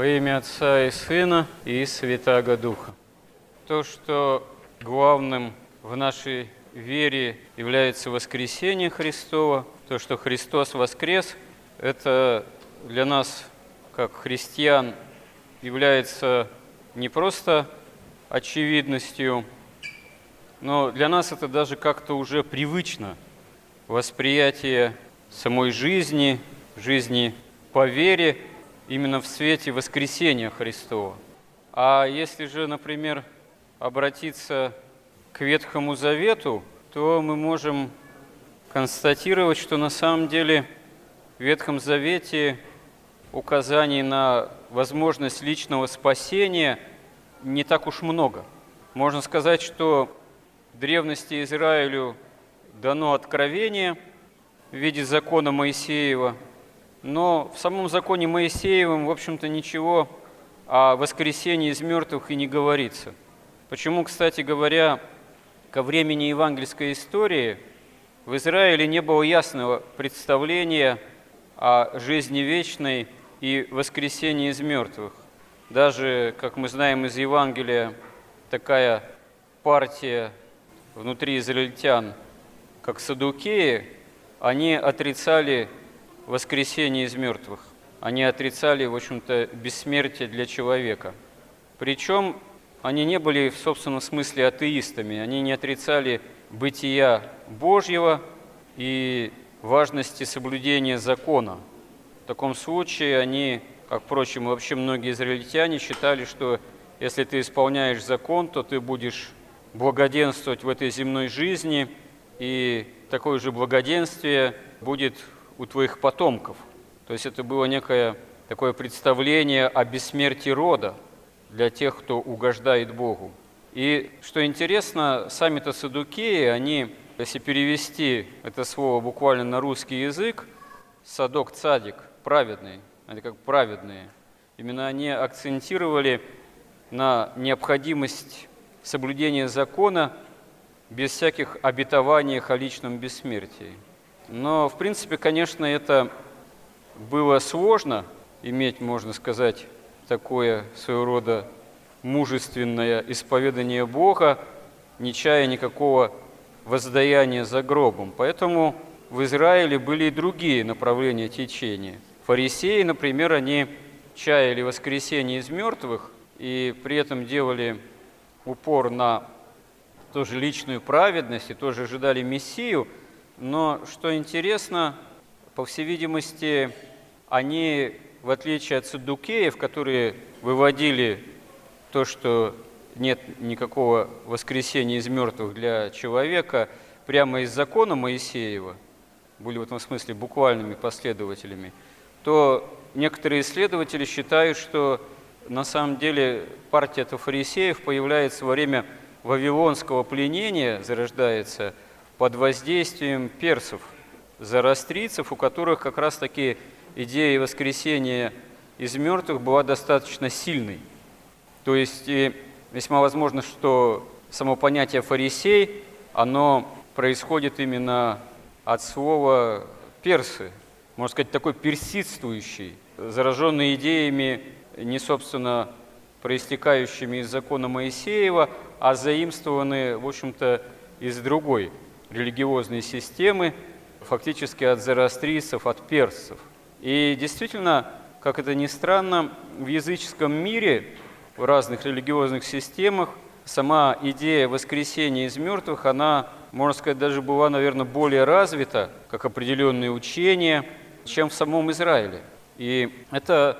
Во имя Отца и Сына и Святаго Духа. То, что главным в нашей вере является воскресение Христова, то, что Христос воскрес, это для нас, как христиан, является не просто очевидностью, но для нас это даже как-то уже привычно. Восприятие самой жизни, жизни по вере именно в свете воскресения Христова. А если же, например, обратиться к Ветхому Завету, то мы можем констатировать, что на самом деле в Ветхом Завете указаний на возможность личного спасения не так уж много. Можно сказать, что в древности Израилю дано откровение в виде закона Моисеева, но в самом законе Моисеевом, в общем-то, ничего о воскресении из мертвых и не говорится. Почему, кстати говоря, ко времени евангельской истории в Израиле не было ясного представления о жизни вечной и воскресении из мертвых. Даже, как мы знаем из Евангелия, такая партия внутри израильтян, как садукеи, они отрицали воскресение из мертвых. Они отрицали, в общем-то, бессмертие для человека. Причем они не были в собственном смысле атеистами, они не отрицали бытия Божьего и важности соблюдения закона. В таком случае они, как, впрочем, вообще многие израильтяне считали, что если ты исполняешь закон, то ты будешь благоденствовать в этой земной жизни, и такое же благоденствие будет у твоих потомков. То есть это было некое такое представление о бессмертии рода для тех, кто угождает Богу. И что интересно, сами-то садукеи, они, если перевести это слово буквально на русский язык, садок цадик, праведный, это как праведные, именно они акцентировали на необходимость соблюдения закона без всяких обетований о личном бессмертии. Но, в принципе, конечно, это было сложно иметь, можно сказать, такое своего рода мужественное исповедание Бога, не чая никакого воздаяния за гробом. Поэтому в Израиле были и другие направления течения. Фарисеи, например, они чаяли воскресение из мертвых и при этом делали упор на тоже личную праведность и тоже ожидали Мессию, но что интересно, по всей видимости, они, в отличие от саддукеев, которые выводили то, что нет никакого воскресения из мертвых для человека, прямо из закона Моисеева, были в этом смысле буквальными последователями, то некоторые исследователи считают, что на самом деле партия фарисеев появляется во время вавилонского пленения, зарождается под воздействием персов, зарастрийцев, у которых как раз-таки идея воскресения из мертвых была достаточно сильной. То есть весьма возможно, что само понятие фарисей, оно происходит именно от слова персы, можно сказать, такой персидствующий, зараженный идеями не, собственно, проистекающими из закона Моисеева, а заимствованы, в общем-то, из другой религиозной системы, фактически от зороастрийцев, от персов. И действительно, как это ни странно, в языческом мире, в разных религиозных системах, сама идея воскресения из мертвых, она, можно сказать, даже была, наверное, более развита, как определенные учения, чем в самом Израиле. И это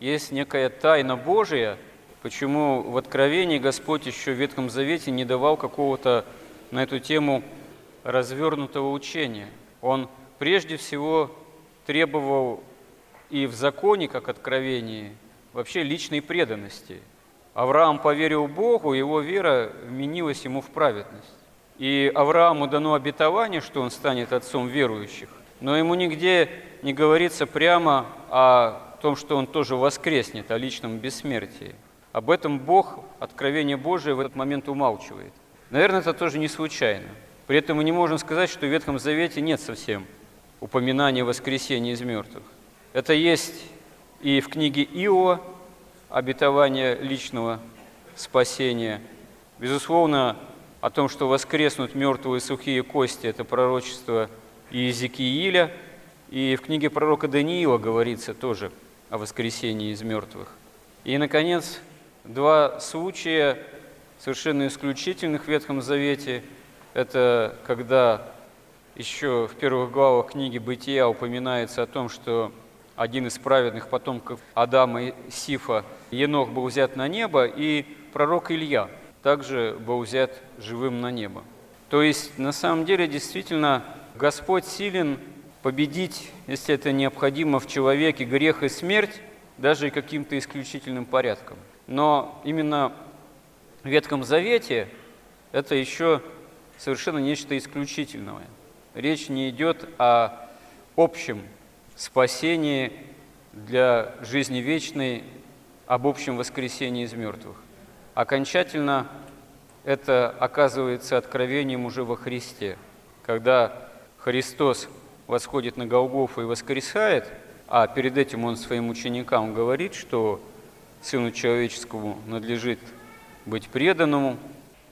есть некая тайна Божия, почему в Откровении Господь еще в Ветхом Завете не давал какого-то на эту тему развернутого учения. Он прежде всего требовал и в законе, как откровении, вообще личной преданности. Авраам поверил Богу, его вера вменилась ему в праведность. И Аврааму дано обетование, что он станет отцом верующих, но ему нигде не говорится прямо о том, что он тоже воскреснет, о личном бессмертии. Об этом Бог, откровение Божие в этот момент умалчивает. Наверное, это тоже не случайно. При этом мы не можем сказать, что в Ветхом Завете нет совсем упоминания воскресения из мертвых. Это есть и в книге Иова, обетование личного спасения. Безусловно, о том, что воскреснут мертвые сухие кости, это пророчество Иезекииля. И в книге пророка Даниила говорится тоже о воскресении из мертвых. И, наконец, два случая совершенно исключительных в Ветхом Завете. Это когда еще в первых главах книги «Бытия» упоминается о том, что один из праведных потомков Адама и Сифа, Енох, был взят на небо, и пророк Илья – также был взят живым на небо. То есть, на самом деле, действительно, Господь силен победить, если это необходимо в человеке, грех и смерть, даже каким-то исключительным порядком. Но именно в Ветхом Завете это еще совершенно нечто исключительное. Речь не идет о общем спасении для жизни вечной, об общем воскресении из мертвых. Окончательно это оказывается откровением уже во Христе, когда Христос восходит на Голгофу и воскресает, а перед этим Он своим ученикам говорит, что Сыну Человеческому надлежит быть преданному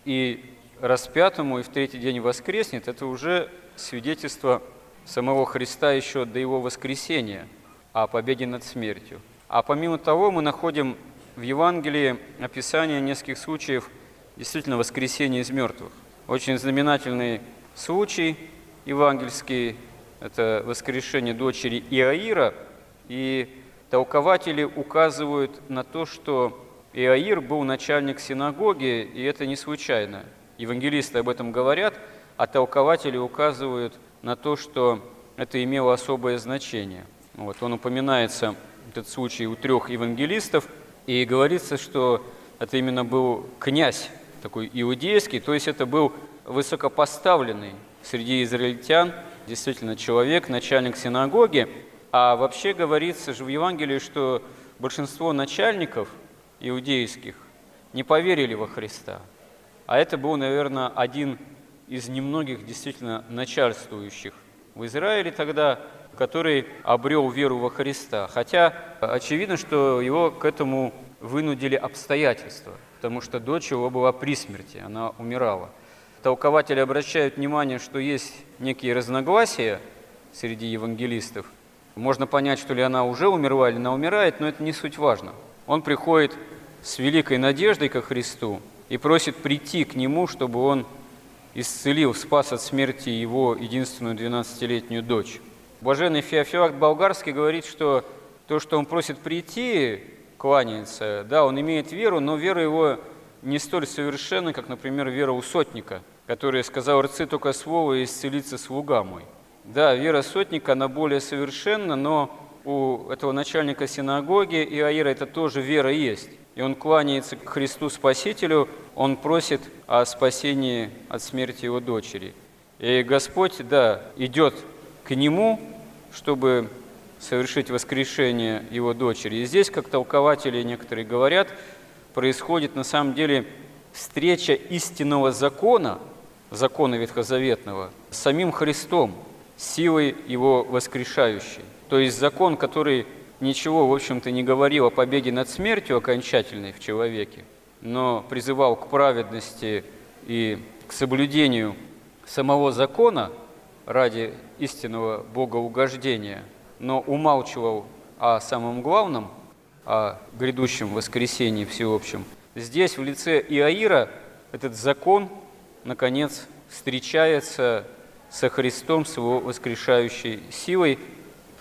и распятому, и в третий день воскреснет, это уже свидетельство самого Христа еще до Его воскресения о победе над смертью. А помимо того мы находим в Евангелии описание нескольких случаев действительно воскресения из мертвых. Очень знаменательный случай евангельский – это воскрешение дочери Иаира, и толкователи указывают на то, что Иаир был начальник синагоги, и это не случайно. Евангелисты об этом говорят, а толкователи указывают на то, что это имело особое значение. Вот, он упоминается, этот случай, у трех евангелистов – и говорится, что это именно был князь такой иудейский, то есть это был высокопоставленный среди израильтян, действительно человек, начальник синагоги. А вообще говорится же в Евангелии, что большинство начальников иудейских не поверили во Христа. А это был, наверное, один из немногих действительно начальствующих в Израиле тогда, который обрел веру во Христа. Хотя очевидно, что его к этому вынудили обстоятельства, потому что дочь его была при смерти, она умирала. Толкователи обращают внимание, что есть некие разногласия среди евангелистов. Можно понять, что ли она уже умерла или она умирает, но это не суть важно. Он приходит с великой надеждой ко Христу и просит прийти к Нему, чтобы Он исцелил, спас от смерти его единственную 12-летнюю дочь. Блаженный Феофилакт Болгарский говорит, что то, что он просит прийти, кланяется, да, он имеет веру, но вера его не столь совершенна, как, например, вера у сотника, который сказал «Рцы только слово и исцелится слуга мой». Да, вера сотника, она более совершенна, но у этого начальника синагоги Иаира это тоже вера есть. И он кланяется к Христу Спасителю, он просит о спасении от смерти его дочери. И Господь, да, идет к нему, чтобы совершить воскрешение его дочери. И здесь, как толкователи некоторые говорят, происходит на самом деле встреча истинного закона, закона ветхозаветного, с самим Христом, силой его воскрешающей. То есть закон, который ничего, в общем-то, не говорил о победе над смертью окончательной в человеке, но призывал к праведности и к соблюдению самого закона ради истинного богоугождения, но умалчивал о самом главном, о грядущем воскресении всеобщем. Здесь в лице Иаира этот закон, наконец, встречается со Христом, с его воскрешающей силой,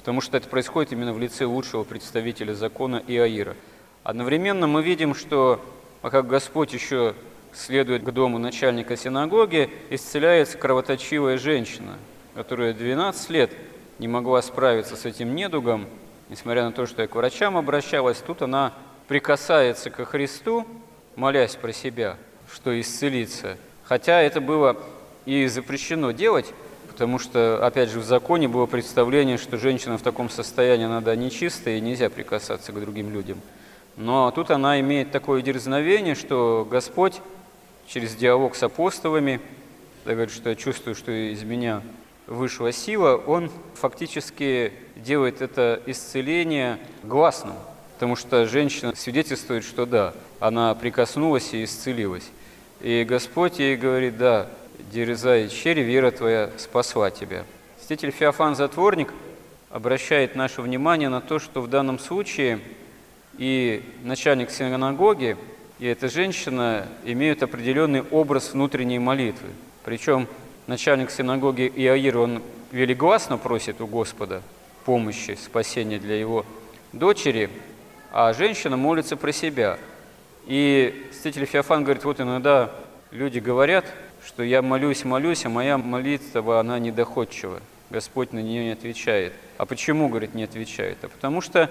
потому что это происходит именно в лице лучшего представителя закона Иаира. Одновременно мы видим, что пока Господь еще следует к дому начальника синагоги, исцеляется кровоточивая женщина, которая 12 лет не могла справиться с этим недугом, несмотря на то, что я к врачам обращалась, тут она прикасается ко Христу, молясь про себя, что исцелится. Хотя это было и запрещено делать, потому что, опять же, в законе было представление, что женщина в таком состоянии, надо нечистая, и нельзя прикасаться к другим людям. Но тут она имеет такое дерзновение, что Господь через диалог с апостолами, говорит, что я чувствую, что из меня вышла сила, он фактически делает это исцеление гласным. потому что женщина свидетельствует, что да, она прикоснулась и исцелилась. И Господь ей говорит, да, дерзай, черри, вера твоя спасла тебя. Святитель Феофан Затворник обращает наше внимание на то, что в данном случае и начальник синагоги, и эта женщина имеют определенный образ внутренней молитвы. Причем начальник синагоги Иаир, он велигласно просит у Господа помощи, спасения для его дочери, а женщина молится про себя. И святитель Феофан говорит, вот иногда люди говорят, что я молюсь, молюсь, а моя молитва, она недоходчива. Господь на нее не отвечает. А почему, говорит, не отвечает? А потому что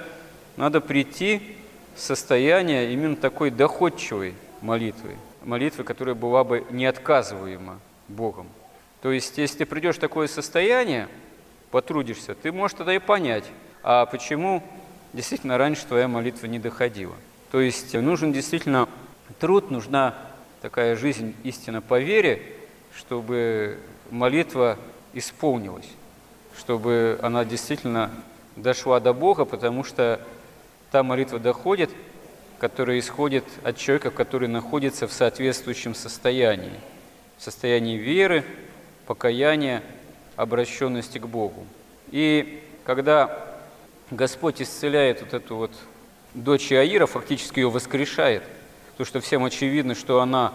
надо прийти в состояние именно такой доходчивой молитвы, молитвы, которая была бы неотказываема Богом. То есть, если ты придешь в такое состояние, потрудишься, ты можешь тогда и понять, а почему действительно раньше твоя молитва не доходила. То есть нужен действительно труд, нужна такая жизнь истинно по вере, чтобы молитва исполнилась, чтобы она действительно дошла до Бога, потому что та молитва доходит, которая исходит от человека, который находится в соответствующем состоянии, в состоянии веры, покаяния, обращенности к Богу. И когда Господь исцеляет вот эту вот дочь Иаира, фактически ее воскрешает, то что всем очевидно, что она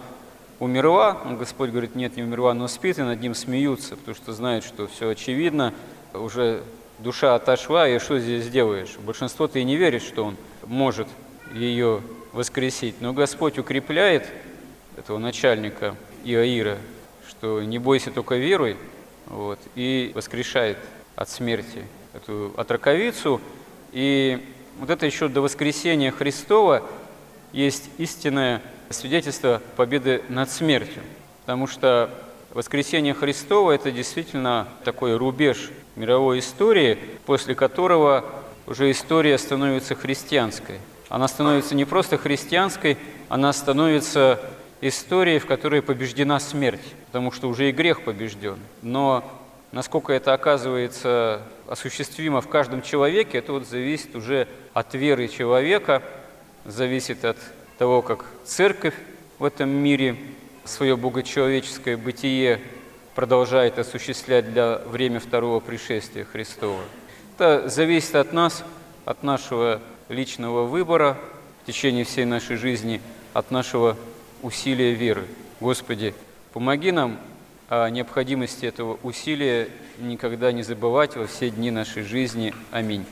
умерла, Господь говорит, нет, не умерла, но спит, и над ним смеются, потому что знают, что все очевидно, уже душа отошла, и что здесь сделаешь? Большинство-то и не верит, что он может ее воскресить, но Господь укрепляет этого начальника Иаира, что не бойся только веруй, вот, и воскрешает от смерти эту отраковицу. И вот это еще до воскресения Христова есть истинное свидетельство победы над смертью. Потому что воскресение Христова – это действительно такой рубеж мировой истории, после которого уже история становится христианской. Она становится не просто христианской, она становится историей, в которой побеждена смерть, потому что уже и грех побежден. Но насколько это оказывается осуществимо в каждом человеке, это вот зависит уже от веры человека, зависит от того, как церковь в этом мире свое богочеловеческое бытие продолжает осуществлять для время второго пришествия Христова. Это зависит от нас, от нашего личного выбора в течение всей нашей жизни, от нашего усилия веры. Господи, помоги нам о необходимости этого усилия никогда не забывать во все дни нашей жизни. Аминь.